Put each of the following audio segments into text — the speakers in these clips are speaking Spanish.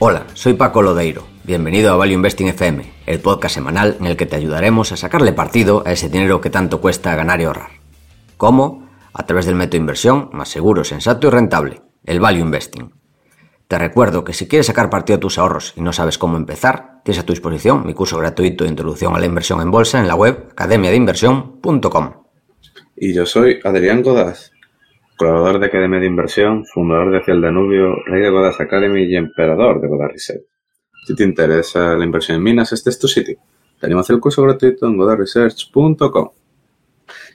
Hola, soy Paco Lodeiro. Bienvenido a Value Investing FM, el podcast semanal en el que te ayudaremos a sacarle partido a ese dinero que tanto cuesta ganar y ahorrar. ¿Cómo? A través del método de inversión más seguro, sensato y rentable, el Value Investing. Te recuerdo que si quieres sacar partido a tus ahorros y no sabes cómo empezar, tienes a tu disposición mi curso gratuito de introducción a la inversión en bolsa en la web academiadeinversión.com. Y yo soy Adrián Godaz, colaborador de Academia de Inversión, fundador de Hacia Danubio, rey de Godaz Academy y emperador de Godaz Research. Si te interesa la inversión en minas, este es tu sitio. Tenemos el curso gratuito en godazresearch.com.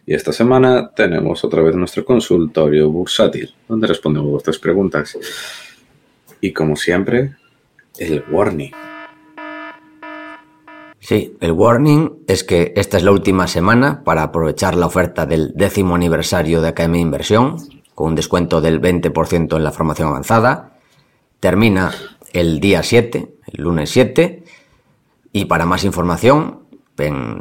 Y esta semana tenemos otra vez nuestro consultorio bursátil, donde respondemos vuestras preguntas. Y como siempre, el warning. Sí, el warning es que esta es la última semana para aprovechar la oferta del décimo aniversario de Academia de Inversión, con un descuento del 20% en la formación avanzada. Termina el día 7, el lunes 7, y para más información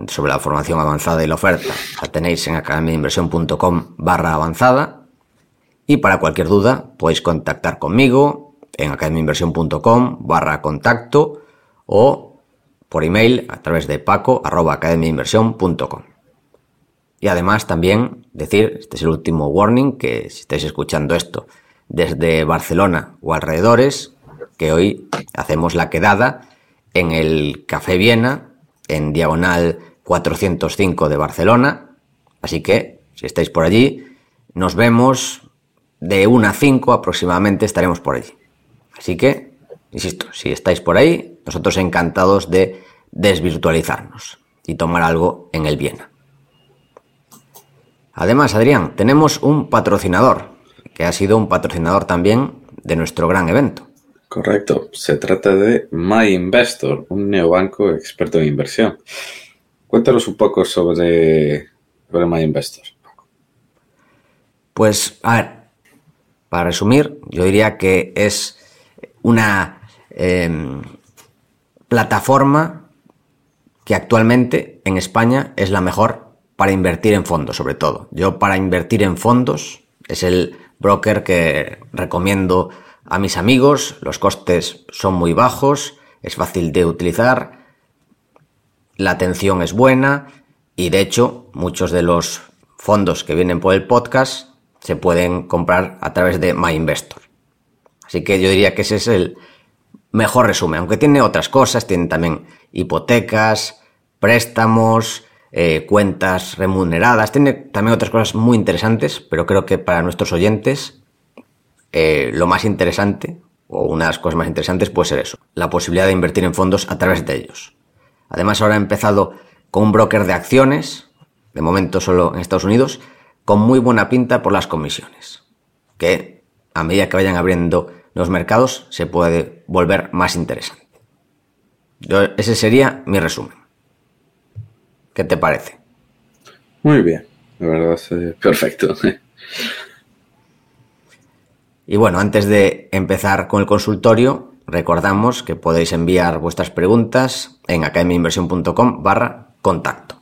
sobre la formación avanzada y la oferta la tenéis en academiainversión.com barra avanzada. Y para cualquier duda podéis contactar conmigo en academiainversión.com barra contacto o por email a través de paco arroba academiainversión.com. Y además también decir, este es el último warning, que si estáis escuchando esto desde Barcelona o alrededores, que hoy hacemos la quedada en el Café Viena, en diagonal 405 de Barcelona. Así que, si estáis por allí, nos vemos de 1 a 5 aproximadamente estaremos por allí. Así que, insisto, si estáis por ahí, nosotros encantados de desvirtualizarnos y tomar algo en el Viena. Además, Adrián, tenemos un patrocinador, que ha sido un patrocinador también de nuestro gran evento. Correcto, se trata de MyInvestor, un neobanco experto en inversión. Cuéntanos un poco sobre, sobre MyInvestor. Pues, a ver, para resumir, yo diría que es una em, plataforma que actualmente en España es la mejor para invertir en fondos, sobre todo. Yo para invertir en fondos es el broker que recomiendo a mis amigos, los costes son muy bajos, es fácil de utilizar, la atención es buena y de hecho muchos de los fondos que vienen por el podcast se pueden comprar a través de MyInvestor. Así que yo diría que ese es el mejor resumen, aunque tiene otras cosas, tiene también hipotecas, préstamos, eh, cuentas remuneradas, tiene también otras cosas muy interesantes, pero creo que para nuestros oyentes eh, lo más interesante, o una de las cosas más interesantes puede ser eso, la posibilidad de invertir en fondos a través de ellos. Además ahora ha empezado con un broker de acciones, de momento solo en Estados Unidos, con muy buena pinta por las comisiones, que a medida que vayan abriendo los mercados se puede volver más interesante. Yo- ese sería mi resumen. ¿Qué te parece? Muy bien, la verdad es eh, perfecto. Y bueno, antes de empezar con el consultorio, recordamos que podéis enviar vuestras preguntas en academiainversión.com barra contacto.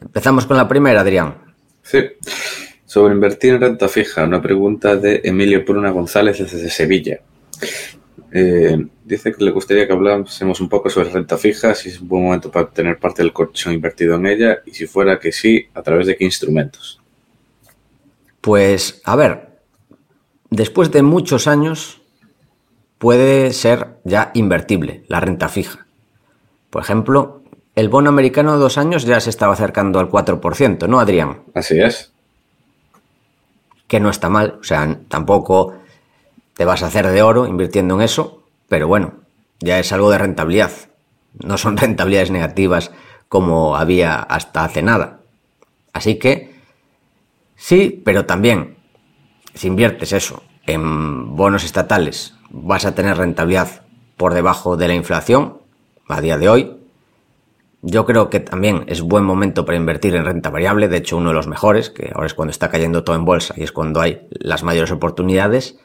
Empezamos con la primera, Adrián. Sí, sobre invertir en renta fija, una pregunta de Emilio Pruna González desde Sevilla. Eh, dice que le gustaría que hablásemos un poco sobre renta fija, si es un buen momento para tener parte del colchón invertido en ella y si fuera que sí, a través de qué instrumentos. Pues, a ver, después de muchos años puede ser ya invertible la renta fija. Por ejemplo, el bono americano de dos años ya se estaba acercando al 4%, ¿no, Adrián? Así es. Que no está mal, o sea, tampoco te vas a hacer de oro invirtiendo en eso, pero bueno, ya es algo de rentabilidad. No son rentabilidades negativas como había hasta hace nada. Así que Sí, pero también, si inviertes eso en bonos estatales, vas a tener rentabilidad por debajo de la inflación a día de hoy. Yo creo que también es buen momento para invertir en renta variable, de hecho uno de los mejores, que ahora es cuando está cayendo todo en bolsa y es cuando hay las mayores oportunidades.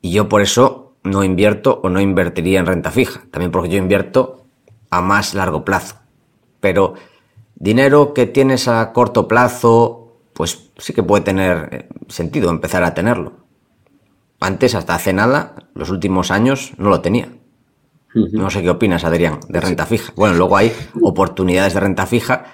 Y yo por eso no invierto o no invertiría en renta fija, también porque yo invierto a más largo plazo. Pero dinero que tienes a corto plazo, pues sí que puede tener eh, sentido empezar a tenerlo. Antes, hasta hace nada, los últimos años, no lo tenía. No sé qué opinas, Adrián, de renta fija. Bueno, luego hay oportunidades de renta fija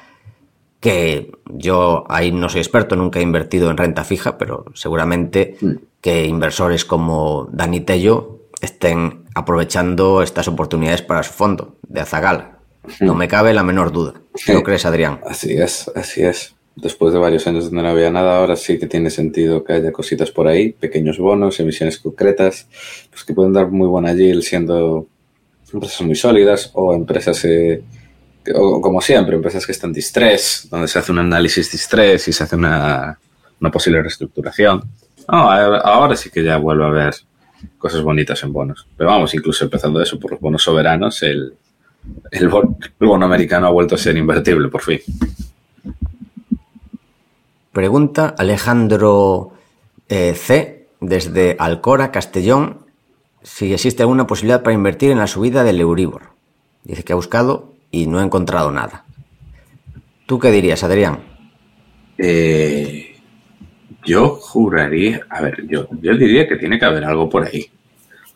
que yo ahí no soy experto, nunca he invertido en renta fija, pero seguramente Mm. que inversores como Dani Tello estén aprovechando estas oportunidades para su fondo de Azagal. No me cabe la menor duda. ¿Qué lo crees, Adrián? Así es, así es. Después de varios años donde no había nada, ahora sí que tiene sentido que haya cositas por ahí, pequeños bonos, emisiones concretas, pues que pueden dar muy buena yield siendo empresas muy sólidas o empresas, eh, o como siempre, empresas que están distress, donde se hace un análisis distress y se hace una, posible reestructuración. Ahora sí que ya vuelve a haber cosas bonitas en bonos. Pero vamos, incluso empezando eso por los bonos soberanos, el, el bono americano ha vuelto a ser invertible, por fin. Pregunta Alejandro eh, C. desde Alcora, Castellón, si existe alguna posibilidad para invertir en la subida del Euribor. Dice que ha buscado y no ha encontrado nada. ¿Tú qué dirías, Adrián? Eh, yo juraría, a ver, yo, yo diría que tiene que haber algo por ahí,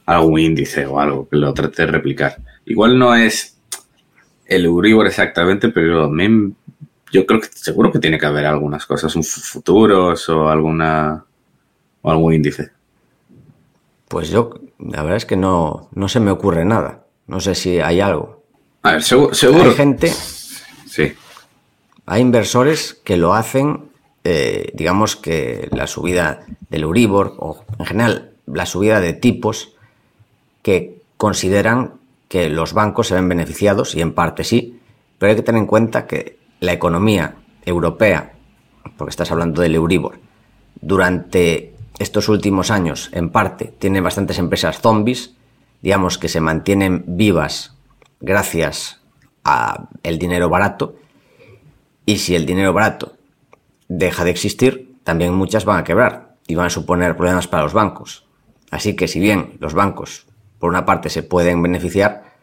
algún índice o algo que lo trate de replicar. Igual no es el Euribor exactamente, pero me- yo creo que seguro que tiene que haber algunas cosas, un fu- futuros o alguna o algún índice. Pues yo, la verdad es que no, no se me ocurre nada. No sé si hay algo. A ver, seguro, seguro. Hay gente, Sí, hay inversores que lo hacen, eh, digamos que la subida del Euribor o en general la subida de tipos que consideran que los bancos se ven beneficiados y en parte sí, pero hay que tener en cuenta que la economía europea, porque estás hablando del Euribor, durante estos últimos años en parte tiene bastantes empresas zombies, digamos que se mantienen vivas gracias a el dinero barato y si el dinero barato deja de existir, también muchas van a quebrar y van a suponer problemas para los bancos. Así que si bien los bancos, por una parte, se pueden beneficiar,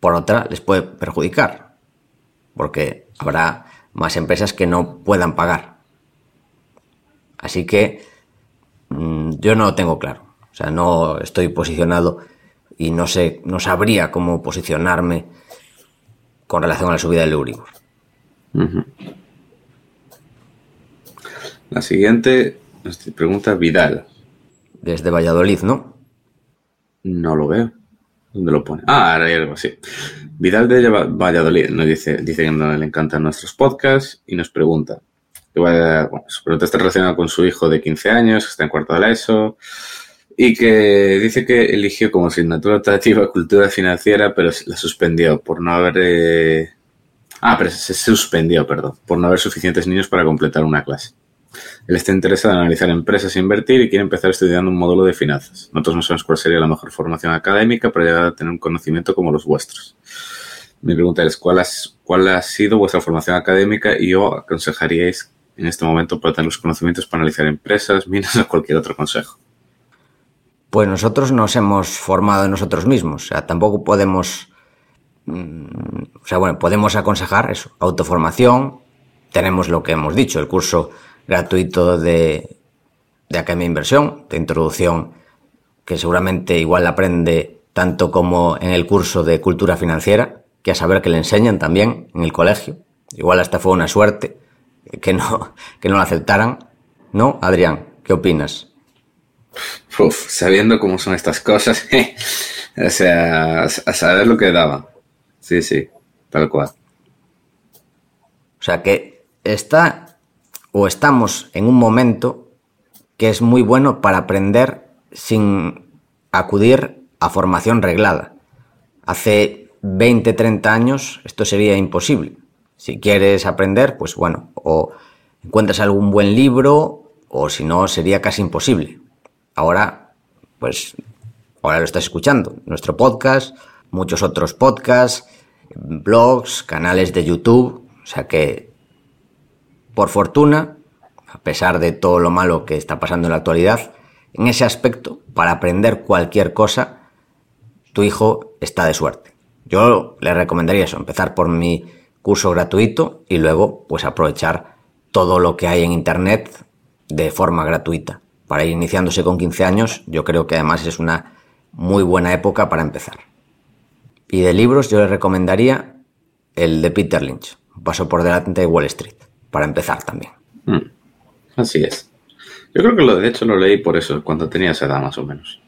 por otra les puede perjudicar, porque habrá más empresas que no puedan pagar. Así que yo no lo tengo claro. O sea, no estoy posicionado y no sé, no sabría cómo posicionarme con relación a la subida del Euribor. la siguiente nos pregunta Vidal. Desde Valladolid, ¿no? No lo veo. ¿Dónde lo pone? Ah, ahora hay algo así. Vidal de Va- Valladolid nos dice, dice que no le encantan nuestros podcasts y nos pregunta. Vaya, bueno, su pregunta está relacionada con su hijo de 15 años, que está en cuarto de la ESO, y que dice que eligió como asignatura optativa cultura financiera, pero la suspendió por no haber... eh, Ah, pero se suspendió, perdón, por no haber suficientes niños para completar una clase. Él está interesado en analizar empresas e invertir y quiere empezar estudiando un módulo de finanzas. Nosotros no sabemos cuál sería la mejor formación académica para llegar a tener un conocimiento como los vuestros. Mi pregunta es, ¿cuál, has- cuál ha sido vuestra formación académica y o aconsejaríais en este momento para tener los conocimientos para analizar empresas, minas o cualquier otro consejo? Pues nosotros nos hemos formado nosotros mismos. O sea, tampoco podemos. mm, O sea, bueno, podemos aconsejar eso, autoformación. Tenemos lo que hemos dicho, el curso gratuito de, de Academia de Inversión, de introducción, que seguramente igual aprende tanto como en el curso de cultura financiera, que a saber que le enseñan también en el colegio. Igual hasta fue una suerte que no, que no lo aceptaran. ¿No, Adrián? ¿Qué opinas? Uf, sabiendo cómo son estas cosas, o sea, a saber lo que daba. Sí, sí, tal cual. O sea que está o estamos en un momento que es muy bueno para aprender sin acudir a formación reglada. Hace 20, 30 años esto sería imposible. Si quieres aprender, pues bueno, o encuentras algún buen libro o si no sería casi imposible. Ahora, pues, ahora lo estás escuchando. Nuestro podcast, muchos otros podcasts, blogs, canales de YouTube. O sea que, por fortuna, a pesar de todo lo malo que está pasando en la actualidad, en ese aspecto, para aprender cualquier cosa, tu hijo está de suerte. Yo le recomendaría eso, empezar por mi curso gratuito y luego pues aprovechar todo lo que hay en internet de forma gratuita. Para ir iniciándose con 15 años, yo creo que además es una muy buena época para empezar. Y de libros yo le recomendaría el de Peter Lynch, paso por delante de Wall Street, para empezar también. Mm, así es. Yo creo que lo de hecho lo leí por eso, cuando tenía esa edad más o menos.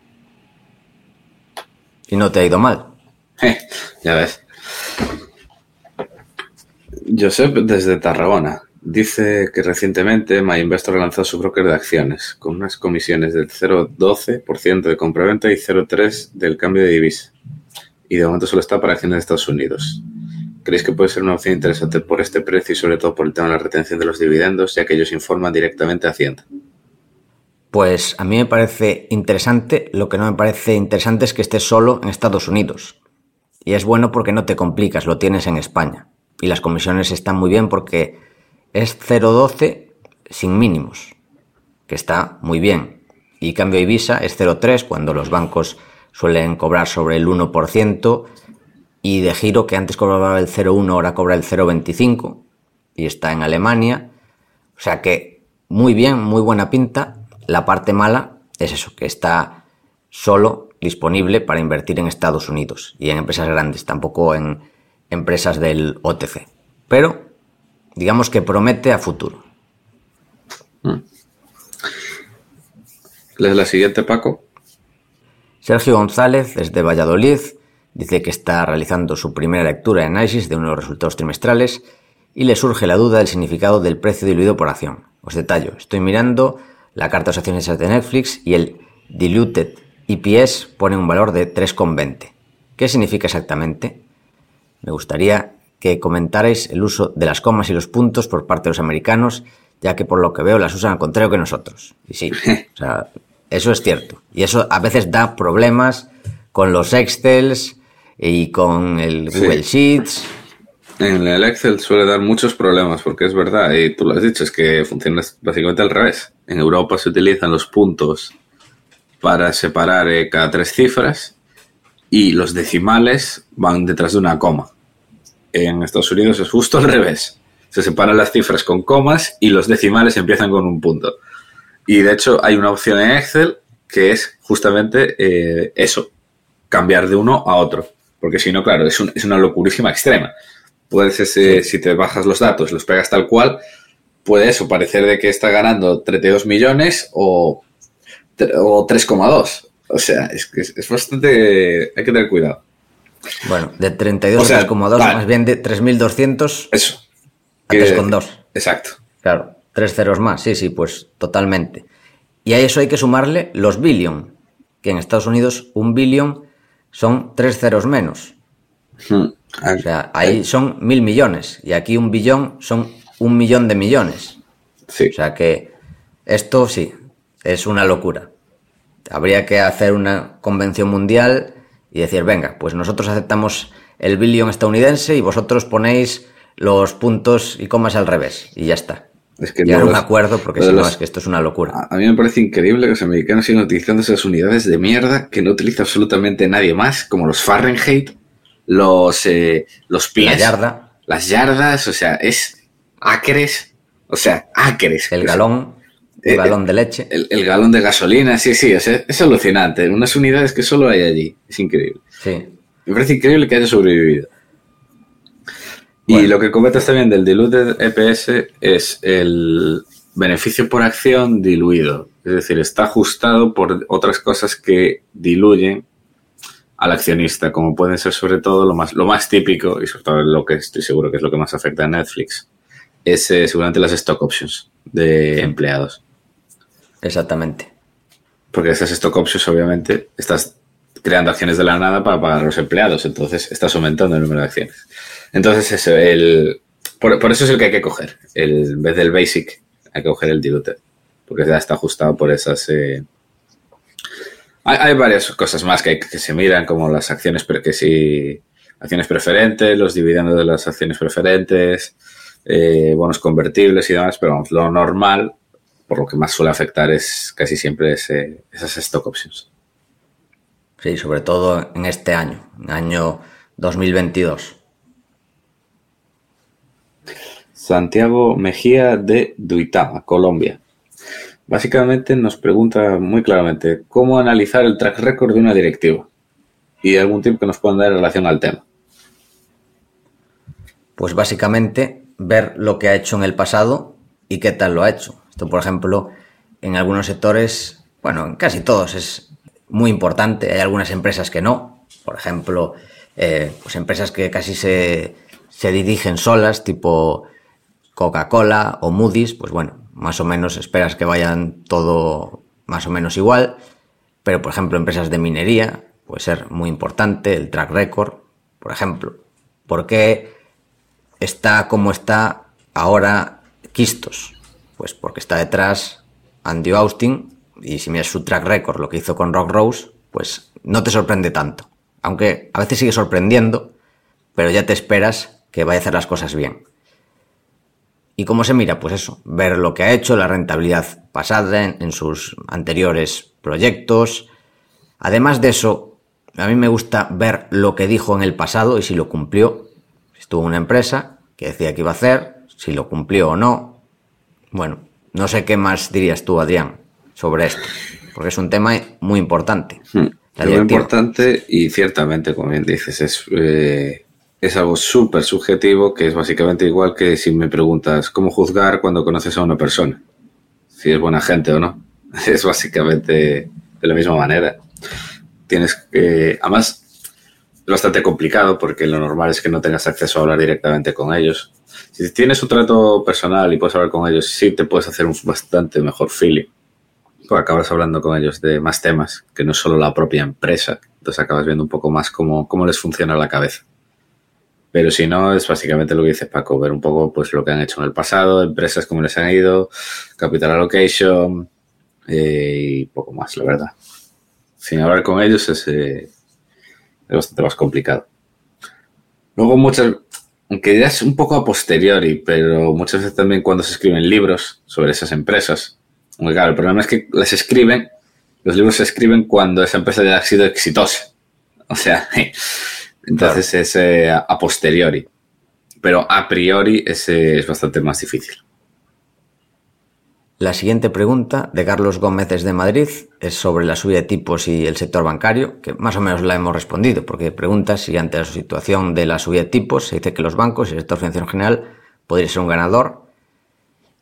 Y no te ha ido mal. Eh, ya ves. Josep desde Tarragona dice que recientemente MyInvestor lanzado su broker de acciones con unas comisiones del 0,12% de compraventa y 0,3% del cambio de divisa. Y de momento solo está para acciones de Estados Unidos. ¿Creéis que puede ser una opción interesante por este precio y sobre todo por el tema de la retención de los dividendos, ya que ellos informan directamente a Hacienda? Pues a mí me parece interesante, lo que no me parece interesante es que esté solo en Estados Unidos. Y es bueno porque no te complicas, lo tienes en España. Y las comisiones están muy bien porque es 0,12 sin mínimos, que está muy bien. Y cambio Ibiza es 0,3 cuando los bancos suelen cobrar sobre el 1%. Y de giro, que antes cobraba el 0,1, ahora cobra el 0,25. Y está en Alemania. O sea que muy bien, muy buena pinta. La parte mala es eso, que está solo disponible para invertir en Estados Unidos y en empresas grandes, tampoco en empresas del OTC. Pero digamos que promete a futuro. ¿Lees la siguiente, Paco? Sergio González, desde Valladolid, dice que está realizando su primera lectura de análisis de uno de los resultados trimestrales y le surge la duda del significado del precio diluido por acción. Os detallo, estoy mirando la carta de acciones de Netflix y el diluted EPS pone un valor de 3,20. ¿Qué significa exactamente? Me gustaría que comentarais el uso de las comas y los puntos por parte de los americanos, ya que por lo que veo las usan al contrario que nosotros. Y sí, o sea, eso es cierto. Y eso a veces da problemas con los Excels y con el Google Sheets. En el Excel suele dar muchos problemas porque es verdad, y tú lo has dicho, es que funciona básicamente al revés. En Europa se utilizan los puntos para separar eh, cada tres cifras y los decimales van detrás de una coma. En Estados Unidos es justo al revés. Se separan las cifras con comas y los decimales empiezan con un punto. Y de hecho hay una opción en Excel que es justamente eh, eso, cambiar de uno a otro. Porque si no, claro, es, un- es una locurísima extrema. Puedes, ese- si te bajas los datos, los pegas tal cual, puede eso parecer de que está ganando 32 millones o, tre- o 3,2. O sea, es que es, es bastante... Hay que tener cuidado. Bueno, de 32 O sea, a 3,2, vale. más bien de 3.200 Eso. a Que- 3,2. Exacto. Claro, tres ceros más, sí, sí, pues totalmente. Y a eso hay que sumarle los billion, que en Estados Unidos un billion son tres ceros menos. Hmm. O sea, ahí son mil millones y aquí un billón son un millón de millones. Sí. O sea que esto sí, es una locura. Habría que hacer una convención mundial y decir, venga, pues nosotros aceptamos el billón estadounidense y vosotros ponéis los puntos y comas al revés y ya está. Es que Llegar a lo de un los- acuerdo porque si no los- es que esto es una locura. A a mí me parece increíble que los americanos sigan utilizando esas unidades de mierda que no utiliza absolutamente nadie más, como los Fahrenheit, los, eh, los pies, La yarda, las yardas, o sea, es acres, o sea, acres. el galón, el galón de leche. El, el galón de gasolina, sí, sí, sea, es alucinante. Unas unidades que solo hay allí. Es increíble. Sí. Me parece increíble que haya sobrevivido. Y lo que comentas también del diluted EPS es el beneficio por acción diluido. Es decir, está ajustado por otras cosas que diluyen al accionista, como pueden ser sobre todo lo más, lo más típico, y sobre todo lo que estoy seguro que es lo que más afecta a Netflix, es eh, seguramente las stock options de empleados. Exactamente. Porque esas stock options, obviamente, estás creando acciones de la nada para pagar a los empleados. Entonces, estás aumentando el número de acciones. Entonces, eso, el, por, por eso es el que hay que coger. El, en vez del basic, hay que coger el diluted. porque ya está ajustado por esas... eh, Hay, varias cosas más que, hay, que se miran, como las acciones, que sí, acciones preferentes, los dividendos de las acciones preferentes, eh, bonos convertibles y demás, pero vamos, lo normal, por lo que más suele afectar es casi siempre ese- esas stock options. Sí, sobre todo en este año, año 2022. Santiago Mejía de Duitama, Colombia. Básicamente nos pregunta muy claramente cómo analizar el track record de una directiva y algún tip que nos puedan dar en relación al tema. Pues básicamente ver lo que ha hecho en el pasado y qué tal lo ha hecho. Esto, por ejemplo, en algunos sectores, bueno, en casi todos es muy importante. Hay algunas empresas que no. Por ejemplo, eh, pues empresas que casi se, se dirigen solas, tipo Coca-Cola o Moody's, pues bueno, más o menos esperas que vayan todo más o menos igual. Pero, por ejemplo, empresas de minería puede ser muy importante, el track record, por ejemplo. ¿Por qué está como está ahora Quistos? Pues porque está detrás Andy Austin y si miras su track record, lo que hizo con Rock Rose, pues no te sorprende tanto. Aunque a veces sigue sorprendiendo, pero ya te esperas que vaya a hacer las cosas bien. ¿Y cómo se mira? Pues eso, ver lo que ha hecho, la rentabilidad pasada en, sus anteriores proyectos. Además de eso, a mí me gusta ver lo que dijo en el pasado y si lo cumplió. Estuvo en una empresa que decía que iba a hacer, si lo cumplió o no. Bueno, no sé qué más dirías tú, Adrián, sobre esto, porque es un tema muy importante. Hmm. Lo directiva. importante, y ciertamente, como bien dices, es, eh, es algo súper subjetivo, que es básicamente igual que si me preguntas cómo juzgar cuando conoces a una persona, si es buena gente o no. Es básicamente de la misma manera. Tienes que, además, es bastante complicado porque lo normal es que no tengas acceso a hablar directamente con ellos. Si tienes un trato personal y puedes hablar con ellos, sí te puedes hacer un bastante mejor feeling. Pues acabas hablando con ellos de más temas que no solo la propia empresa. Entonces acabas viendo un poco más cómo, cómo les funciona la cabeza. Pero si no, es básicamente lo que dice Paco, ver un poco pues lo que han hecho en el pasado, empresas cómo les han ido, capital allocation eh, y poco más, la verdad. Sin hablar con ellos es, eh, es bastante más complicado. Luego muchas, aunque ya es un poco a posteriori, pero muchas veces también cuando se escriben libros sobre esas empresas, aunque claro, el problema es que las escriben, los libros se escriben cuando esa empresa ya ha sido exitosa. O sea, entonces es eh, a posteriori. Pero a priori ese es bastante más difícil. La siguiente pregunta de Carlos Gómez desde Madrid es sobre la subida de tipos y el sector bancario, que más o menos la hemos respondido, porque pregunta si ante la situación de la subida de tipos se dice que los bancos y el sector financiero en general podría ser un ganador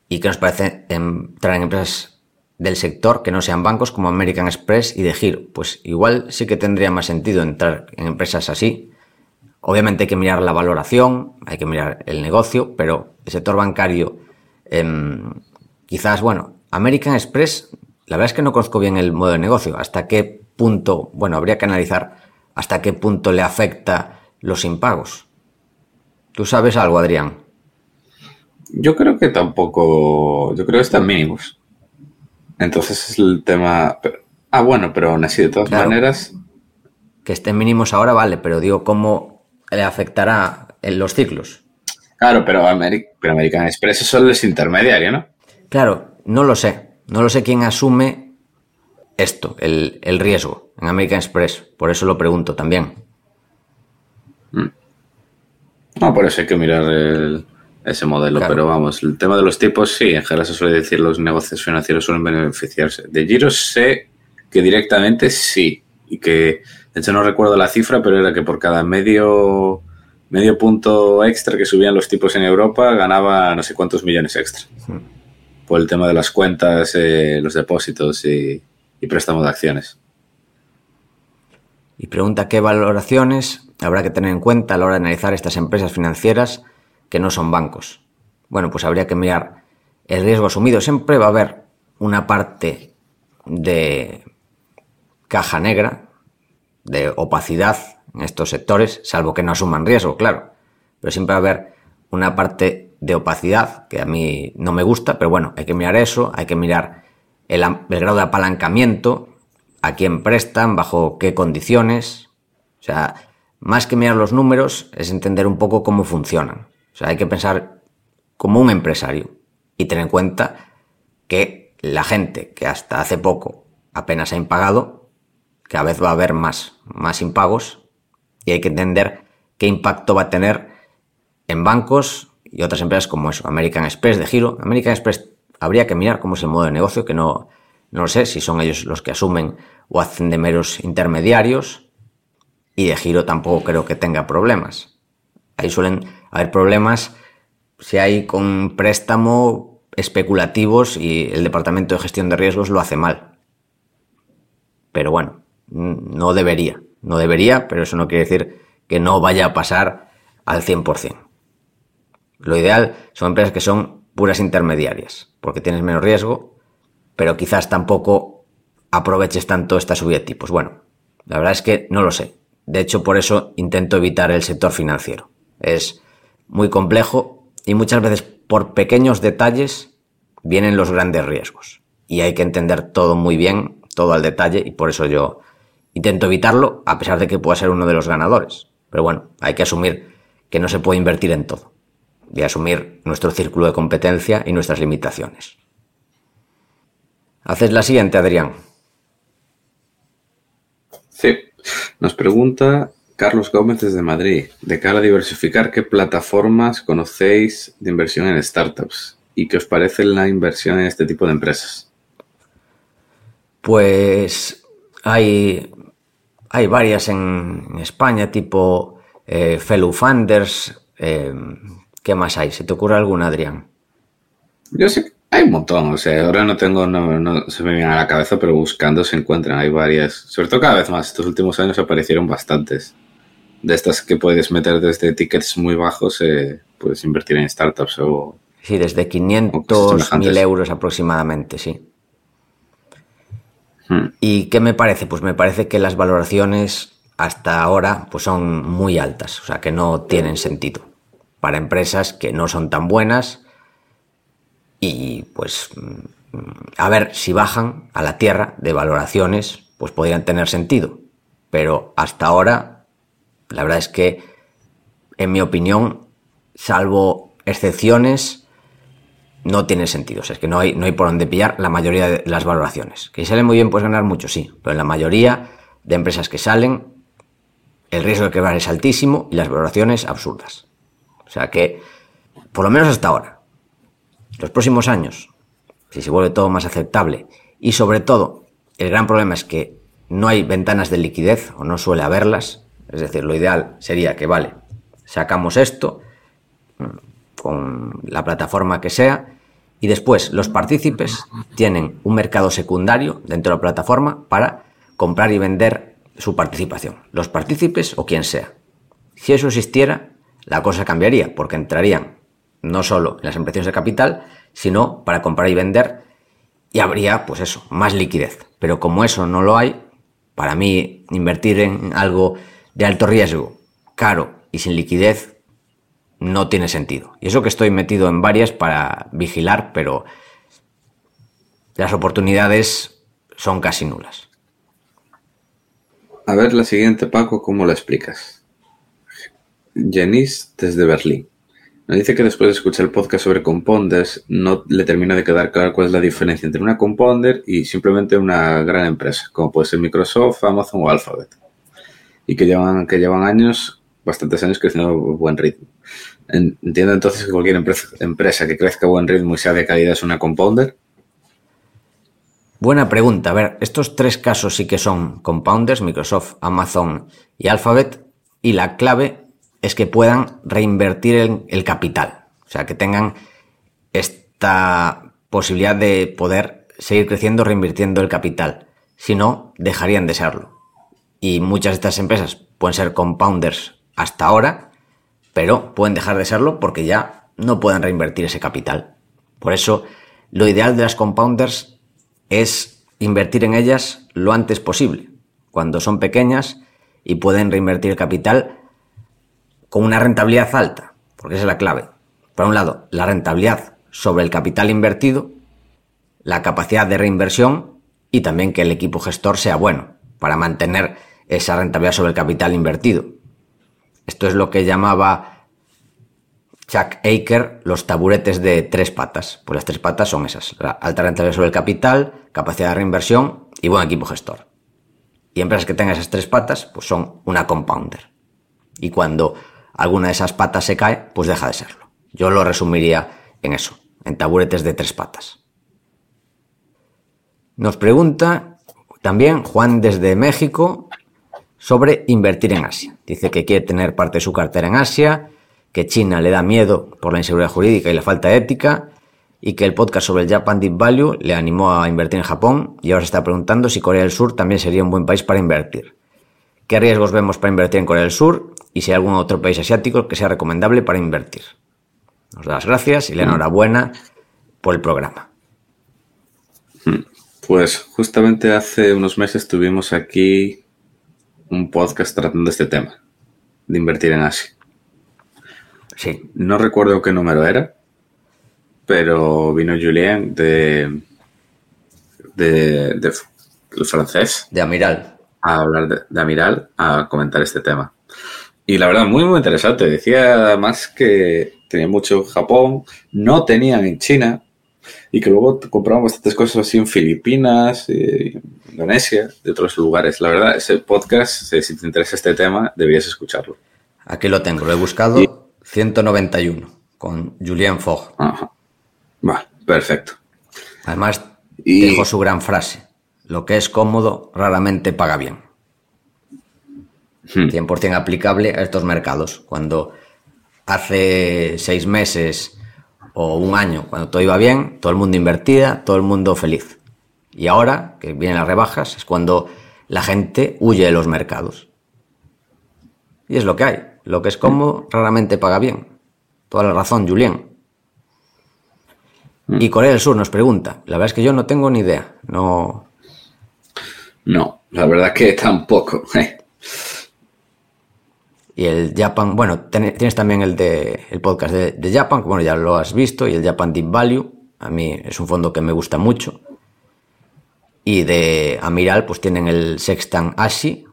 y que nos parece entrar en empresas del sector que no sean bancos como American Express y de Giro. Pues igual sí que tendría más sentido entrar en empresas así. Obviamente hay que mirar la valoración, hay que mirar el negocio, pero el sector bancario em, quizás, bueno, American Express, la verdad es que no conozco bien el modo de negocio, hasta qué punto, bueno, habría que analizar hasta qué punto le afecta los impagos. ¿Tú sabes algo, Adrián? Yo creo que tampoco, yo creo que están mínimos. Entonces es el tema... ah, bueno, pero aún así, de todas Claro. maneras, Que estén mínimos ahora, vale, pero digo, ¿cómo le afectará en los ciclos? claro, pero, Ameri- pero American Express es solo es intermediario, ¿no? Claro, no lo sé. No lo sé quién asume esto, el, el riesgo en American Express. Por eso lo pregunto también. No, por eso hay que mirar el- ese modelo. Claro. Pero vamos, el tema de los tipos, sí, en general se suele decir los negocios financieros suelen beneficiarse. De giros sé que directamente sí. Y que, de hecho no recuerdo la cifra, pero era que por cada medio, medio punto extra que subían los tipos en Europa, ganaba no sé cuántos millones extra. Por el tema de las cuentas, eh, los depósitos y, y préstamo de acciones. Y pregunta qué valoraciones habrá que tener en cuenta a la hora de analizar estas empresas financieras que no son bancos. Bueno, pues habría que mirar el riesgo asumido. Siempre va a haber una parte de caja negra, de opacidad en estos sectores, salvo que no asuman riesgo, claro. Pero siempre va a haber una parte de opacidad que a mí no me gusta, pero bueno, hay que mirar eso, hay que mirar el, el grado de apalancamiento, a quién prestan, bajo qué condiciones. O sea, más que mirar los números, es entender un poco cómo funcionan. O sea, hay que pensar como un empresario y tener en cuenta que la gente que hasta hace poco apenas ha impagado, cada vez va a haber más, más impagos y hay que entender qué impacto va a tener en bancos y otras empresas como eso, American Express de giro. American Express habría que mirar cómo es el modo de negocio, que no, no lo sé si son ellos los que asumen o hacen de meros intermediarios y de giro tampoco creo que tenga problemas. Ahí suelen haber problemas si hay con préstamo especulativos y el departamento de gestión de riesgos lo hace mal. Pero bueno, no debería, no debería, pero eso no quiere decir que no vaya a pasar al 100%. Lo ideal son empresas que son puras intermediarias, porque tienes menos riesgo, pero quizás tampoco aproveches tanto esta subida de tipos. Bueno, la verdad es que no lo sé. De hecho, por eso intento evitar el sector financiero. Es muy complejo y muchas veces por pequeños detalles vienen los grandes riesgos. Y hay que entender todo muy bien, todo al detalle, y por eso yo intento evitarlo, a pesar de que pueda ser uno de los ganadores. Pero bueno, hay que asumir que no se puede invertir en todo y asumir nuestro círculo de competencia y nuestras limitaciones. Haces la siguiente, Adrián. Sí. Nos pregunta Carlos Gómez desde Madrid. De cara a diversificar, ¿qué plataformas conocéis de inversión en startups? ¿Y qué os parece la inversión en este tipo de empresas? Pues hay, hay varias en, en España, tipo eh, Fellow Funders. Eh, ¿Qué más hay? ¿Se te ocurre alguna, Adrián? Yo sé, hay un montón. O sea, ahora no tengo, no, no se me viene a la cabeza, pero buscando se encuentran. Hay varias. Sobre todo cada vez más. Estos últimos años aparecieron bastantes. De estas que puedes meter desde tickets muy bajos, eh, puedes invertir en startups o. Sí, desde o cosas 500 semejantes. mil euros aproximadamente, sí. Hmm. ¿Y qué me parece? Pues me parece que las valoraciones hasta ahora pues son muy altas, o sea que no tienen sentido para empresas que no son tan buenas y pues a ver si bajan a la tierra de valoraciones pues podrían tener sentido, pero hasta ahora la verdad es que en mi opinión salvo excepciones no tiene sentido. O sea, es que no hay, no hay por dónde pillar la mayoría de las valoraciones. Que si sale muy bien, puedes ganar mucho, sí. Pero en la mayoría de empresas que salen, el riesgo de quebrar es altísimo y las valoraciones absurdas. O sea que, por lo menos hasta ahora, los próximos años, si se vuelve todo más aceptable y sobre todo, el gran problema es que no hay ventanas de liquidez o no suele haberlas. Es decir, lo ideal sería que, vale, sacamos esto mm, con la plataforma que sea y después los partícipes tienen un mercado secundario dentro de la plataforma para comprar y vender su participación. Los partícipes o quien sea. Si eso existiera, la cosa cambiaría porque entrarían no solo en las impresiones de capital, sino para comprar y vender y habría, pues eso, más liquidez. Pero como eso no lo hay, para mí invertir en algo de alto riesgo, caro y sin liquidez no tiene sentido. Y eso que estoy metido en varias para vigilar, pero las oportunidades son casi nulas. A ver la siguiente, Paco, ¿cómo la explicas? Janice desde Berlín. Nos dice que después de escuchar el podcast sobre compounders no le termina de quedar claro cuál es la diferencia entre una compounder y simplemente una gran empresa, como puede ser Microsoft, Amazon o Alphabet. Y que llevan, que llevan años, bastantes años creciendo a buen ritmo. En- Entiendo entonces que cualquier empresa, empresa que crezca a buen ritmo y sea de calidad es una compounder. Buena pregunta. A ver, estos tres casos sí que son compounders, Microsoft, Amazon y Alphabet, y la clave es que puedan reinvertir el, capital. O sea, que tengan esta posibilidad de poder seguir creciendo reinvirtiendo el capital. Si no, dejarían de serlo. Y muchas de estas empresas pueden ser compounders hasta ahora, pero pueden dejar de serlo porque ya no pueden reinvertir ese capital. Por eso, lo ideal de las compounders es invertir en ellas lo antes posible, cuando son pequeñas y pueden reinvertir el capital con una rentabilidad alta, porque esa es la clave. Por un lado, la rentabilidad sobre el capital invertido la capacidad de reinversión y también que el equipo gestor sea bueno para mantener esa rentabilidad sobre el capital invertido. Esto es lo que llamaba Chuck Aker los taburetes de tres patas. Pues las tres patas son esas, la alta rentabilidad sobre el capital, capacidad de reinversión y buen equipo gestor. Y empresas que tengan esas tres patas, pues son una compounder. Y cuando alguna de esas patas se cae, pues deja de serlo. Yo lo resumiría en eso, en taburetes de tres patas. Nos pregunta también Juan desde México sobre invertir en Asia. Dice que quiere tener parte de su cartera en Asia, que China le da miedo por la inseguridad jurídica y la falta de ética, y que el podcast sobre el Japan Deep Value le animó a invertir en Japón y ahora se está preguntando si Corea del Sur también sería un buen país para invertir. ¿Qué riesgos vemos para invertir en Corea del Sur y si hay algún otro país asiático que sea recomendable para invertir? Nos da las gracias y la enhorabuena por el programa. Pues justamente hace unos meses tuvimos aquí un podcast tratando este tema, de invertir en Asia. Sí, No recuerdo qué número era, pero vino Julien de, de, de el francés de Amiral. a hablar de, de Amiral, a comentar este tema. Y la verdad, muy, muy interesante. Decía además que tenía mucho en Japón, no tenían en China, y que luego compraban bastantes cosas así en Filipinas, eh, Indonesia, de otros lugares. La verdad, ese podcast, eh, si te interesa este tema, deberías escucharlo. Aquí lo tengo, lo he buscado. 191 con Julien Fogg. Ajá. Va, perfecto. Además, Y- dejó su gran frase. Lo que es cómodo raramente paga bien. Hmm. 100% aplicable a estos mercados. Cuando hace seis meses o un año, cuando todo iba bien, todo el mundo invertía, todo el mundo feliz. Y ahora, que vienen las rebajas, es cuando la gente huye de los mercados. Y es lo que hay. Lo que es cómodo raramente paga bien. Toda la razón, Julien. Y Corea del Sur nos pregunta. La verdad es que yo no tengo ni idea. No, No, la verdad que tampoco. eh. Y el Japan, bueno, tienes también el de el podcast de, Japan, que bueno, ya lo has visto, y el Japan Deep Value. A mí es un fondo que me gusta mucho. Y de Amiral, pues tienen el Sextan Ashi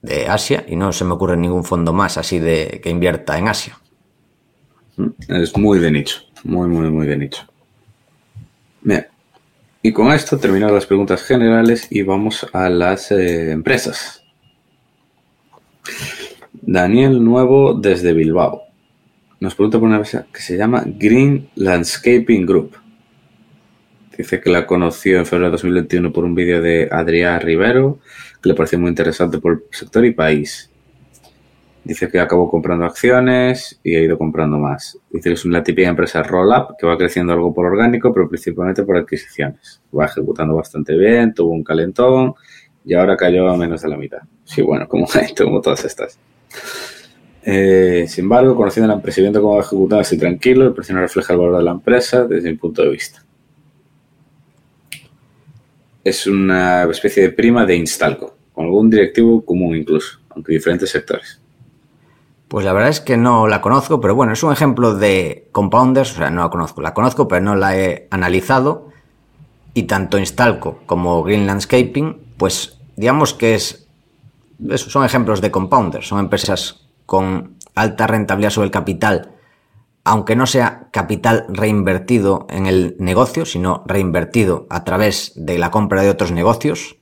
de Asia, y no se me ocurre ningún fondo más así de que invierta en Asia. Es muy de nicho. Muy, muy, muy de nicho. Bien. Y con esto terminamos las preguntas generales y vamos a las eh, empresas. Daniel Nuevo desde Bilbao. Nos pregunta por una empresa que se llama Green Landscaping Group. Dice que la conoció en febrero de 2021 por un vídeo de Adrián Rivero, que le pareció muy interesante por el sector y país. Dice que acabó comprando acciones y ha ido comprando más. Dice que es una típica empresa roll-up que va creciendo algo por orgánico, pero principalmente por adquisiciones. Va ejecutando bastante bien, tuvo un calentón y ahora cayó a menos de la mitad. Sí, bueno, como, como todas estas. Eh, sin embargo, conociendo la empresa y cómo va ejecutando así tranquilo, el precio no refleja el valor de la empresa desde mi punto de vista. Es una especie de prima de Instalco, con algún directivo común incluso, aunque diferentes sectores. Pues la verdad es que no la conozco, pero bueno, es un ejemplo de compounders, o sea, no la conozco. La conozco, pero no la he analizado. Y tanto Instalco como Green Landscaping, pues digamos que es, eso, son ejemplos de compounders, son empresas con alta rentabilidad sobre el capital, aunque no sea capital reinvertido en el negocio, sino reinvertido a través de la compra de otros negocios,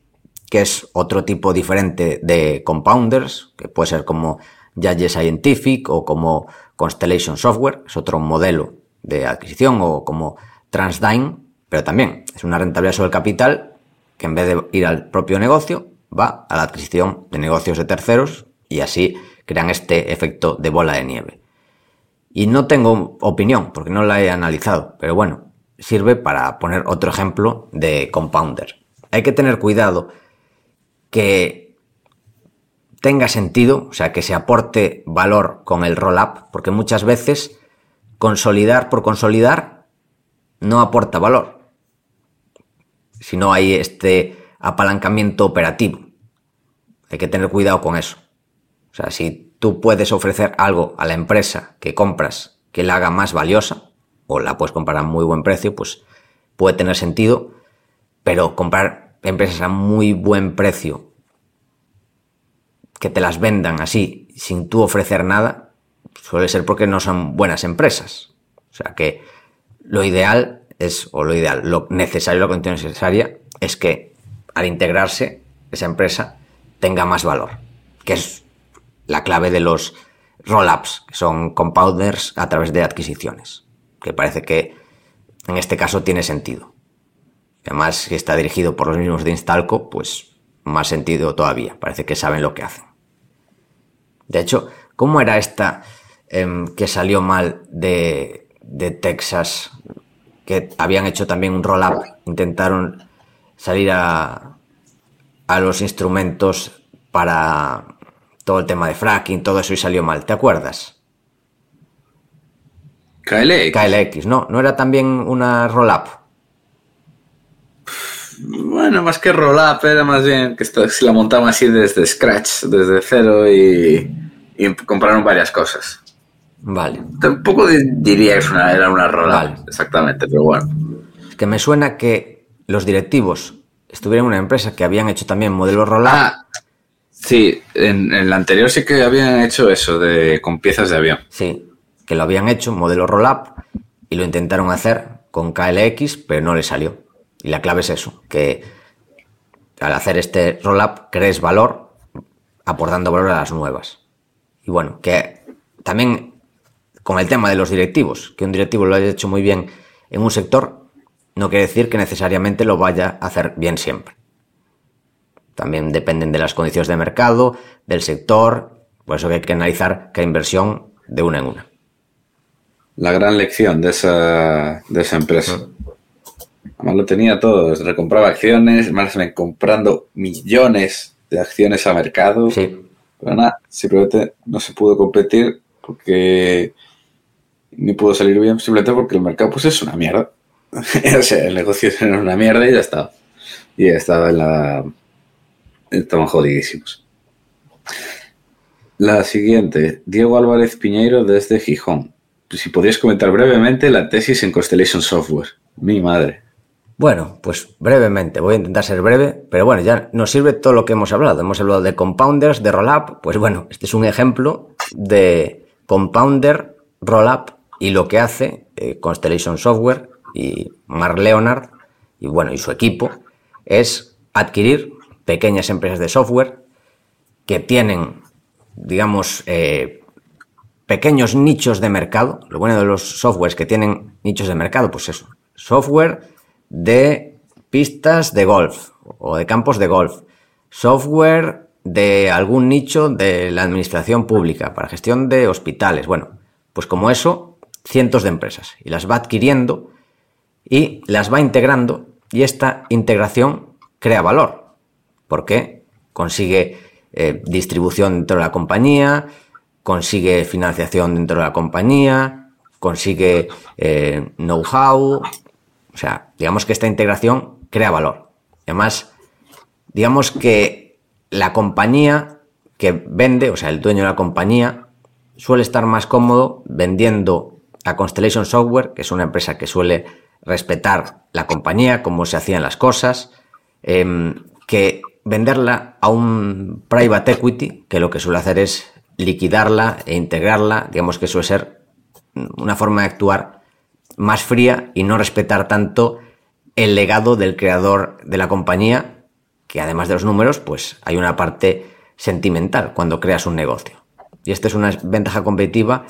que es otro tipo diferente de compounders, que puede ser como Yage Scientific o como Constellation Software, es otro modelo de adquisición, o como Transdine, pero también es una rentabilidad sobre el capital que en vez de ir al propio negocio, va a la adquisición de negocios de terceros y así crean este efecto de bola de nieve. Y no tengo opinión porque no la he analizado, pero bueno, sirve para poner otro ejemplo de compounder. Hay que tener cuidado que tenga sentido, o sea, que se aporte valor con el roll-up, porque muchas veces consolidar por consolidar no aporta valor. Si no hay este apalancamiento operativo. Hay que tener cuidado con eso. O sea, si tú puedes ofrecer algo a la empresa que compras que la haga más valiosa, o la puedes comprar a muy buen precio, pues puede tener sentido, pero comprar empresas a muy buen precio, que te las vendan así, sin tú ofrecer nada, suele ser porque no son buenas empresas. O sea que lo ideal es, o lo ideal, lo necesario, la condición necesaria, es que al integrarse esa empresa tenga más valor, que es la clave de los roll-ups, que son compounders a través de adquisiciones, que parece que en este caso tiene sentido. Además, si está dirigido por los mismos de Instalco, pues más sentido todavía. Parece que saben lo que hacen. De hecho, ¿cómo era esta em, que salió mal de, de Texas? Que habían hecho también un roll-up, intentaron salir a, a los instrumentos para todo el tema de fracking, todo eso y salió mal. ¿Te acuerdas? KLX. KLX, no, no era también una roll-up. Bueno, más que roll-up, era más bien que esto, se la montaban así desde scratch, desde cero y, y compraron varias cosas. Vale. Tampoco di- diría que era una roll-up, Vale. exactamente, pero bueno. Es que me suena que los directivos estuvieron en una empresa que habían hecho también modelos roll-up. Ah, sí, en, en la anterior sí que habían hecho eso de con piezas de avión. Sí, que lo habían hecho, modelo roll-up, y lo intentaron hacer con KLX, pero no le salió. Y la clave es eso, que al hacer este roll-up crees valor aportando valor a las nuevas. Y bueno, que también con el tema de los directivos, que un directivo lo haya hecho muy bien en un sector, no quiere decir que necesariamente lo vaya a hacer bien siempre. También dependen de las condiciones de mercado, del sector, por eso que hay que analizar cada inversión de una en una. La gran lección de esa, de esa empresa. Además lo tenía todo, recompraba acciones, más comprando millones de acciones a mercado. Sí, Pero nada, simplemente no se pudo competir porque ni pudo salir bien, simplemente porque el mercado pues es una mierda. o sea, el negocio era una mierda y ya estaba. Y ya estaba en la... Estaban jodidísimos. La siguiente, Diego Álvarez Piñeiro desde Gijón. Si podrías comentar brevemente la tesis en Constellation Software. Mi madre. Bueno, pues brevemente, voy a intentar ser breve, pero bueno, ya nos sirve todo lo que hemos hablado. Hemos hablado de compounders, de roll-up, pues bueno, este es un ejemplo de compounder, roll-up y lo que hace eh, Constellation Software y Mark Leonard y bueno, y su equipo es adquirir pequeñas empresas de software que tienen, digamos, eh, pequeños nichos de mercado. Lo bueno de los softwares que tienen nichos de mercado, pues eso, software de pistas de golf o de campos de golf, software de algún nicho de la administración pública para gestión de hospitales. Bueno, pues como eso, cientos de empresas y las va adquiriendo y las va integrando y esta integración crea valor porque consigue eh, distribución dentro de la compañía, consigue financiación dentro de la compañía, consigue eh, know-how, o sea, digamos que esta integración crea valor. Además, digamos que la compañía que vende, o sea, el dueño de la compañía, suele estar más cómodo vendiendo a Constellation Software, que es una empresa que suele respetar la compañía, cómo se hacían las cosas, em, que venderla a un private equity, que lo que suele hacer es liquidarla e integrarla, digamos que suele ser una forma de actuar más fría y no respetar tanto el legado del creador de la compañía, que además de los números, pues hay una parte sentimental cuando creas un negocio. Y esta es una ventaja competitiva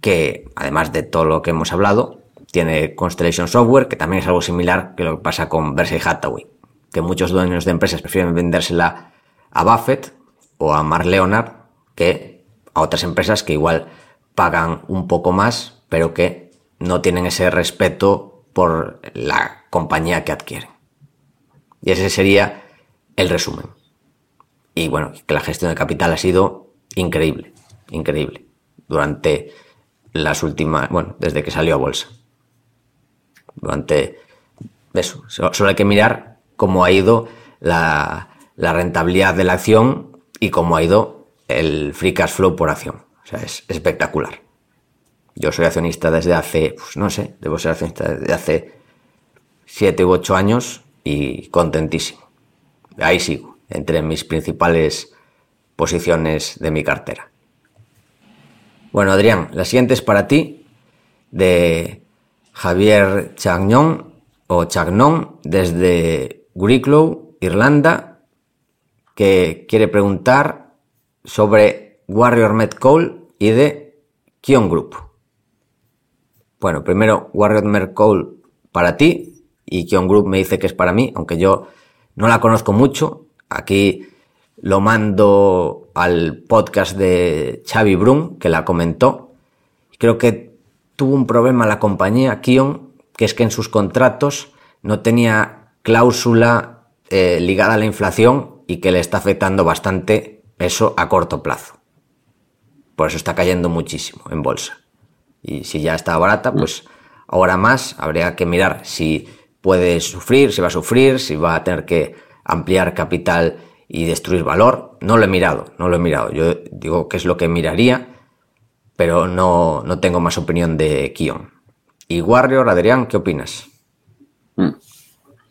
que, además de todo lo que hemos hablado, tiene Constellation Software, que también es algo similar que lo que pasa con Berkshire Hathaway, que muchos dueños de empresas prefieren vendérsela a Buffett o a Mark Leonard que a otras empresas que igual pagan un poco más, pero que no tienen ese respeto por la compañía que adquieren. Y ese sería el resumen. Y bueno, que la gestión de capital ha sido increíble, increíble, durante las últimas, bueno, desde que salió a bolsa. Durante eso, so- solo hay que mirar cómo ha ido la, la rentabilidad de la acción y cómo ha ido el free cash flow por acción. O sea, es espectacular. Yo soy accionista desde hace, pues no sé, debo ser accionista desde hace 7 u 8 años y contentísimo. Ahí sigo, entre mis principales posiciones de mi cartera. Bueno, Adrián, la siguiente es para ti, de Javier Chagnon o Chagnon, desde Wicklow, Irlanda, que quiere preguntar sobre Warrior Met Cole y de Kion Group. Bueno, primero Warrior Met Cole para ti y Kion Group me dice que es para mí, aunque yo no la conozco mucho. Aquí lo mando al podcast de Xavi Brun, que la comentó. Creo que tuvo un problema la compañía Kion, que es que en sus contratos no tenía cláusula eh, ligada a la inflación y que le está afectando bastante eso a corto plazo. Por eso está cayendo muchísimo en bolsa. Y si ya está barata, pues ahora más habría que mirar si puede sufrir, si va a sufrir, si va a tener que ampliar capital y destruir valor. No lo he mirado, no lo he mirado. Yo digo que es lo que miraría, pero no, no tengo más opinión de Kion. Y Warrior, Adrián, ¿qué opinas? Mm.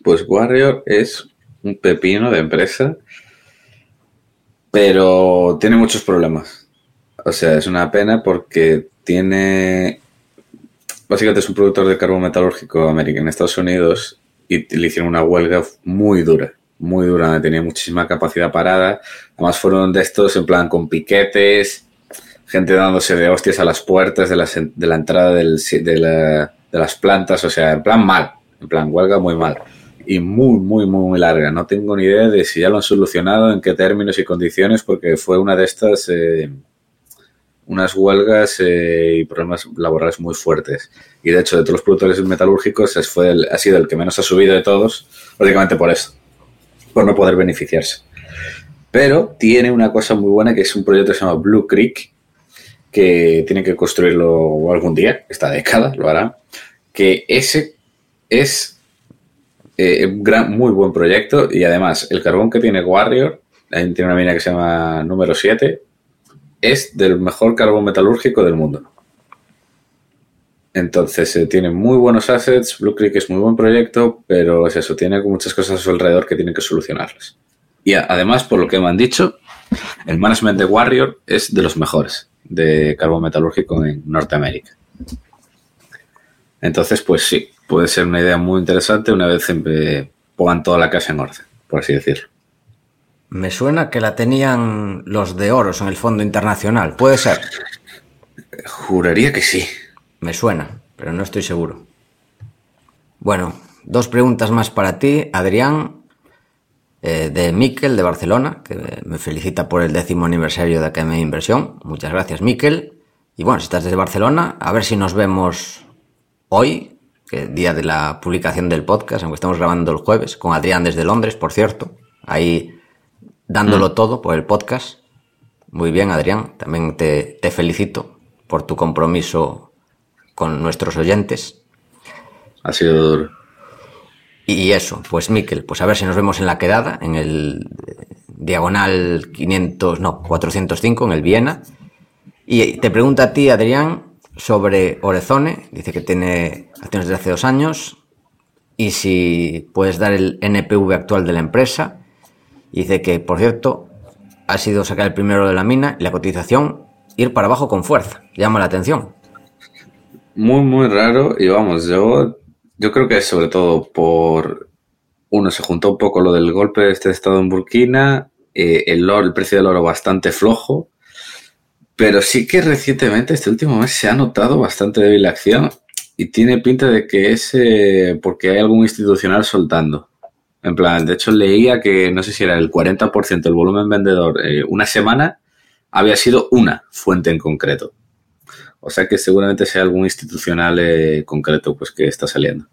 Pues Warrior es un pepino de empresa, pero tiene muchos problemas. O sea, es una pena porque tiene... Básicamente es un productor de carbón metalúrgico en Estados Unidos y le hicieron una huelga muy dura, muy dura, tenía muchísima capacidad parada. Además fueron de estos en plan con piquetes, gente dándose de hostias a las puertas de, de la entrada del, de, la, las plantas, o sea, en plan mal, en plan huelga muy mal y muy, muy, muy larga. No tengo ni idea de si ya lo han solucionado, en qué términos y condiciones, porque fue una de estas, eh, unas huelgas eh, y problemas laborales muy fuertes. Y de hecho, de todos los productores metalúrgicos, fue ha sido el que menos ha subido de todos, básicamente por eso, por no poder beneficiarse. Pero tiene una cosa muy buena que es un proyecto que se llama Blue Creek, que tiene que construirlo algún día, esta década lo hará, que ese es eh, un gran, muy buen proyecto y además el carbón que tiene Warrior, tiene una mina que se llama número 7, es del mejor carbón metalúrgico del mundo. Entonces eh, tiene muy buenos assets, Blue Creek es muy buen proyecto, pero es eso, tiene muchas cosas a su alrededor que tienen que solucionarlas. Y además, por lo que me han dicho, el management de Warrior es de los mejores de carbón metalúrgico en Norteamérica. Entonces, pues sí, puede ser una idea muy interesante una vez pongan toda la casa en orden, por así decirlo. Me suena que la tenían los de Oros en el Fondo Internacional, ¿puede ser? Juraría que sí. Me suena, pero no estoy seguro. Bueno, dos preguntas más para ti, Adrián, eh, de Miquel, de Barcelona, que me felicita por el décimo aniversario de Academia de Inversión. Muchas gracias, Miquel. Y bueno, si estás desde Barcelona, a ver si nos vemos hoy que día de la publicación del podcast, aunque estamos grabando el jueves, con Adrián desde Londres, por cierto, ahí dándolo mm. todo por el podcast. Muy bien, Adrián, también te, te felicito por tu compromiso con nuestros oyentes. Ha sido duro. Y eso, pues Miquel, pues a ver si nos vemos en la quedada, en el diagonal 500, no, 405, en el Viena. Y te pregunta a ti, Adrián, sobre Orezone. Dice que tiene acciones desde hace dos años. Y si puedes dar el NPV actual de la empresa. Dice que, por cierto, ha sido sacar el primero de la mina y la cotización ir para abajo con fuerza. Llama la atención. Muy, muy raro. Y vamos, yo, yo creo que sobre todo por. Uno, se juntó un poco lo del golpe de este estado en Burkina. Eh, el, el precio del oro bastante flojo pero sí que recientemente, este último mes, se ha notado bastante débil la acción y tiene pinta de que es eh, porque hay algún institucional soltando. En plan, de hecho leía que no sé si era el 40% del volumen vendedor eh, una semana había sido una fuente en concreto. O sea que seguramente sea algún institucional eh, concreto pues que está saliendo.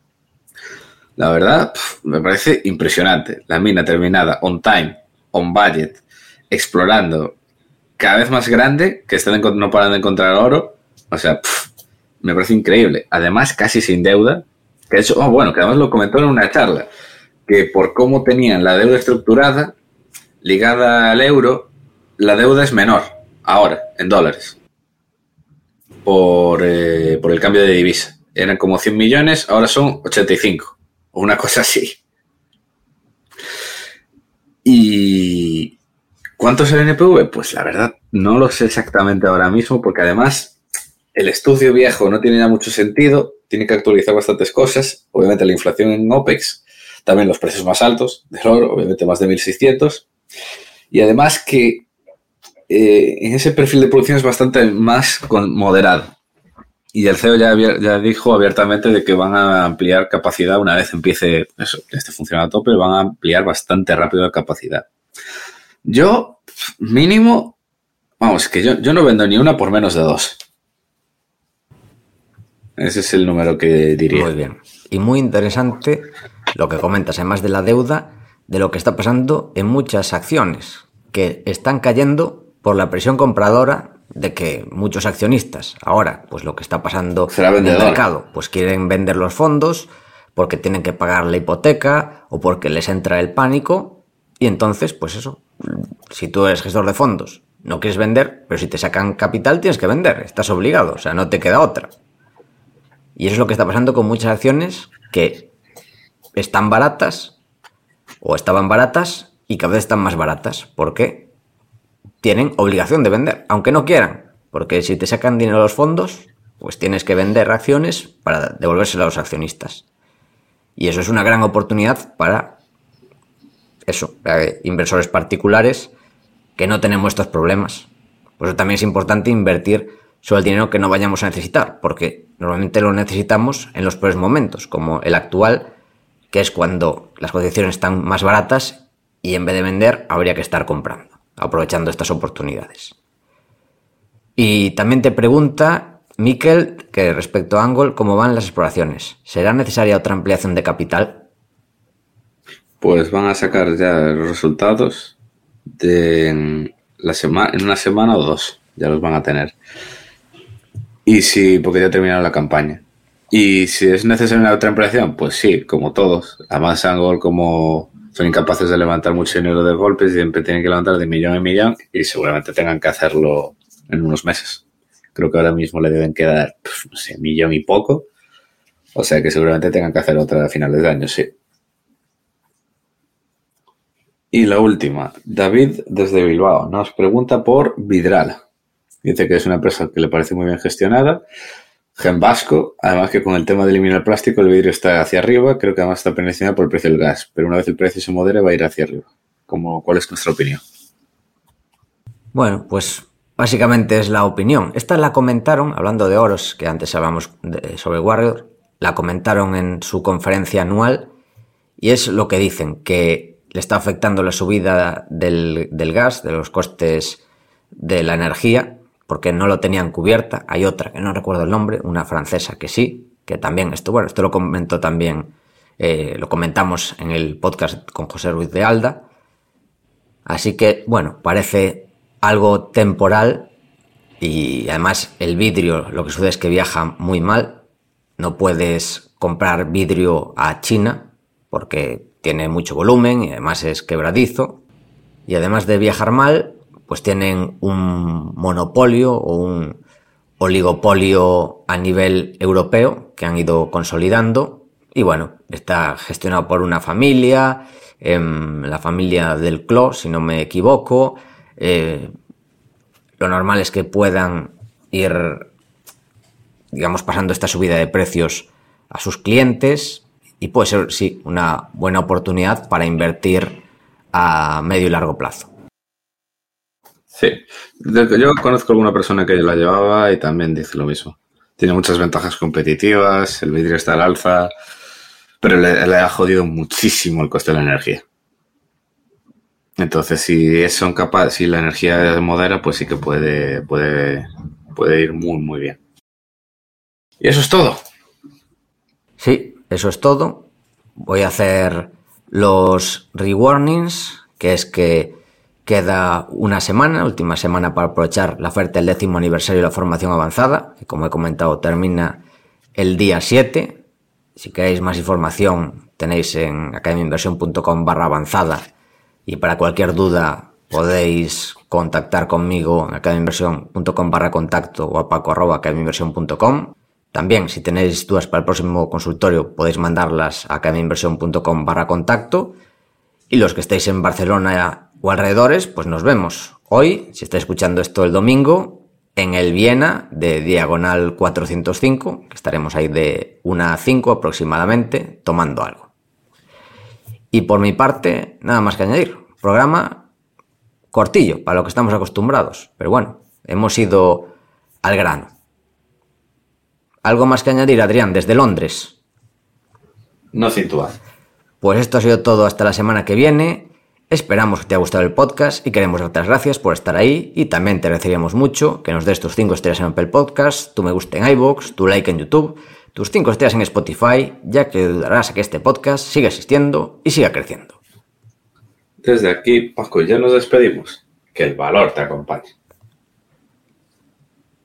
La verdad, me parece impresionante. La mina terminada on time, on budget, explorando cada vez más grande, que están no paran de encontrar oro. O sea, me parece increíble. Además, casi sin deuda. Que eso, oh, bueno, que además lo comentó en una charla, que por cómo tenían la deuda estructurada, ligada al euro, la deuda es menor ahora, en dólares, por, eh, por el cambio de divisa. Eran como 100 millones, ahora son 85, o una cosa así. ¿Y cuánto es el NPV? Pues la verdad, no lo sé exactamente ahora mismo, porque además el estudio viejo no tiene ya mucho sentido, tiene que actualizar bastantes cosas, obviamente la inflación en OPEX, también los precios más altos del oro, obviamente más de 1.600, y además que eh, en ese perfil de producción es bastante más moderado. Y el CEO ya, dijo abiertamente de que van a ampliar capacidad una vez empiece eso, este funciona a tope, van a ampliar bastante rápido la capacidad. Yo, mínimo, vamos, que yo, yo no vendo ni una por menos de dos. Ese es el número que diría. Muy bien. Y muy interesante lo que comentas, además de la deuda, de lo que está pasando en muchas acciones, que están cayendo por la presión compradora de que muchos accionistas, ahora, pues lo que está pasando en el mercado, pues quieren vender los fondos porque tienen que pagar la hipoteca o porque les entra el pánico y entonces, pues eso, si tú eres gestor de fondos, no quieres vender, pero si te sacan capital tienes que vender, estás obligado, o sea, no te queda otra. Y eso es lo que está pasando con muchas acciones que están baratas o estaban baratas y cada vez están más baratas. ¿Por qué? Tienen obligación de vender, aunque no quieran, porque si te sacan dinero los fondos, pues tienes que vender acciones para devolvérselo a los accionistas. Y eso es una gran oportunidad para eso, inversores particulares que no tenemos estos problemas. Por eso también es importante invertir sobre el dinero que no vayamos a necesitar, porque normalmente lo necesitamos en los peores momentos, como el actual, que es cuando las condiciones están más baratas y en vez de vender habría que estar comprando aprovechando estas oportunidades. Y también te pregunta Miquel que respecto a Angol, ¿cómo van las exploraciones? ¿Será necesaria otra ampliación de capital? Pues van a sacar ya los resultados de la semana, en una semana o dos, ya los van a tener. Y si, porque ya terminaron la campaña. Y si es necesaria otra ampliación, pues sí, como todos. Además, Angol como son incapaces de levantar mucho dinero de golpes y siempre tienen que levantar de millón en millón y seguramente tengan que hacerlo en unos meses. Creo que ahora mismo le deben quedar, pues, no sé, millón y poco. O sea que seguramente tengan que hacer otra a finales de año, sí. Y la última, David desde Bilbao nos pregunta por Vidral. Dice que es una empresa que le parece muy bien gestionada, Gen Vasco, además que con el tema de eliminar el plástico, el vidrio está hacia arriba, creo que además está penalizado por el precio del gas, pero una vez el precio se modere va a ir hacia arriba. ¿Cómo, ¿Cuál es nuestra opinión? Bueno, pues básicamente es la opinión. Esta la comentaron, hablando de oros, que antes hablamos sobre Warrior, la comentaron en su conferencia anual y es lo que dicen, que le está afectando la subida del, del gas, de los costes de la energía, porque no lo tenían cubierta. Hay otra que no recuerdo el nombre, una francesa que sí, que también, esto, bueno, esto lo comentó también, eh, lo comentamos en el podcast con José Ruiz de Alda. Así que, bueno, parece algo temporal y además el vidrio, lo que sucede es que viaja muy mal. No puedes comprar vidrio a China porque tiene mucho volumen y además es quebradizo. Y además de viajar mal, pues tienen un monopolio o un oligopolio a nivel europeo que han ido consolidando y bueno, está gestionado por una familia, em, la familia del CLO, si no me equivoco. Eh, lo normal es que puedan ir, digamos, pasando esta subida de precios a sus clientes y puede ser, sí, una buena oportunidad para invertir a medio y largo plazo. Sí, yo conozco alguna persona que la llevaba y también dice lo mismo. Tiene muchas ventajas competitivas, el vidrio está al alza, pero le, ha jodido muchísimo el coste de la energía. Entonces, si son capaces, si la energía modera, pues sí que puede, puede, puede ir muy, muy bien. Y eso es todo. Sí, eso es todo. Voy a hacer los rewarnings, que es que Queda una semana, última semana para aprovechar la oferta del décimo aniversario de la formación avanzada, que como he comentado termina el día 7. Si queréis más información tenéis en academiainversión.com barra avanzada y para cualquier duda podéis contactar conmigo en academiainversión.com barra contacto o a paco arroba. También si tenéis dudas para el próximo consultorio podéis mandarlas a academiainversión.com barra contacto Y los que estéis en Barcelona o alrededores, pues nos vemos hoy, si estáis escuchando esto el domingo, en el Viena de Diagonal 405, que estaremos ahí de 1 a 5 aproximadamente, tomando algo. Y por mi parte, nada más que añadir. Programa cortillo, para lo que estamos acostumbrados. Pero bueno, hemos ido al grano. ¿Algo más que añadir, Adrián, desde Londres? No situar. Pues esto ha sido todo hasta la semana que viene. Esperamos que te haya gustado el podcast y queremos darte las gracias por estar ahí y también te agradeceríamos mucho que nos des tus 5 estrellas en Apple Podcast, tu me gusta en iVoox, tu like en YouTube, tus 5 estrellas en Spotify, ya que ayudarás a que este podcast siga existiendo y siga creciendo. Desde aquí, Paco, ya nos despedimos. Que el valor te acompañe.